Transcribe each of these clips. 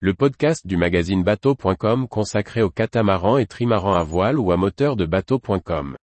le podcast du magazine bateau.com consacré aux catamarans et trimarans à voile ou à moteur de bateau.com.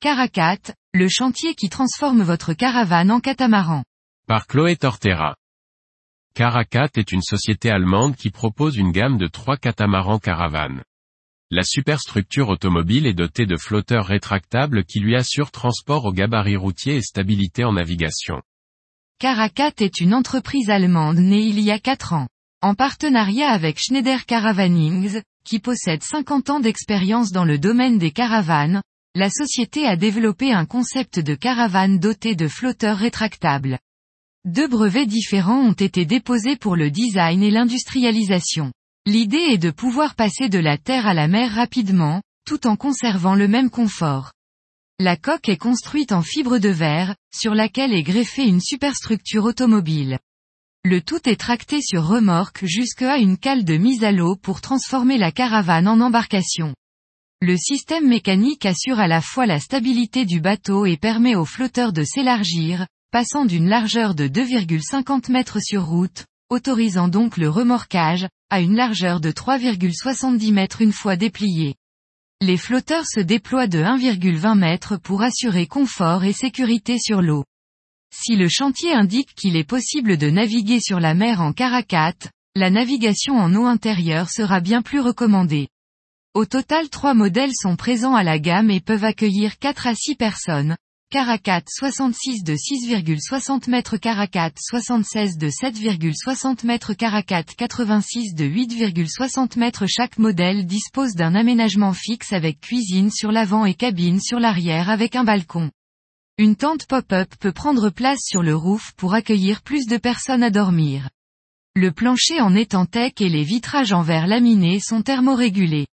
Caracat, le chantier qui transforme votre caravane en catamaran. Par Chloé Tortera. Caracat est une société allemande qui propose une gamme de trois catamarans caravanes. La superstructure automobile est dotée de flotteurs rétractables qui lui assurent transport au gabarit routier et stabilité en navigation. Caracat est une entreprise allemande née il y a 4 ans. En partenariat avec Schneider Caravanings, qui possède 50 ans d'expérience dans le domaine des caravanes, la société a développé un concept de caravane doté de flotteurs rétractables. Deux brevets différents ont été déposés pour le design et l'industrialisation. L'idée est de pouvoir passer de la terre à la mer rapidement, tout en conservant le même confort. La coque est construite en fibre de verre, sur laquelle est greffée une superstructure automobile. Le tout est tracté sur remorque jusqu'à une cale de mise à l'eau pour transformer la caravane en embarcation. Le système mécanique assure à la fois la stabilité du bateau et permet au flotteur de s'élargir, passant d'une largeur de 2,50 mètres sur route, autorisant donc le remorquage, à une largeur de 3,70 mètres une fois déplié. Les flotteurs se déploient de 1,20 mètres pour assurer confort et sécurité sur l'eau. Si le chantier indique qu'il est possible de naviguer sur la mer en caracate, la navigation en eau intérieure sera bien plus recommandée. Au total trois modèles sont présents à la gamme et peuvent accueillir 4 à 6 personnes. Caracat 66 de 6,60 m Caracat 76 de 7,60 m Caracat 86 de 8,60 m Chaque modèle dispose d'un aménagement fixe avec cuisine sur l'avant et cabine sur l'arrière avec un balcon. Une tente pop-up peut prendre place sur le roof pour accueillir plus de personnes à dormir. Le plancher en tech et les vitrages en verre laminé sont thermorégulés.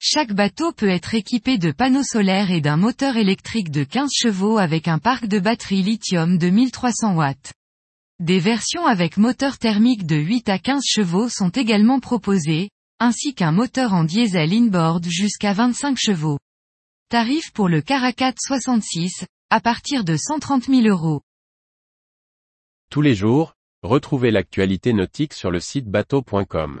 Chaque bateau peut être équipé de panneaux solaires et d'un moteur électrique de 15 chevaux avec un parc de batterie lithium de 1300 watts. Des versions avec moteur thermique de 8 à 15 chevaux sont également proposées, ainsi qu'un moteur en diesel inboard jusqu'à 25 chevaux. Tarif pour le Caracat 66, à partir de 130 000 euros. Tous les jours, retrouvez l'actualité nautique sur le site bateau.com.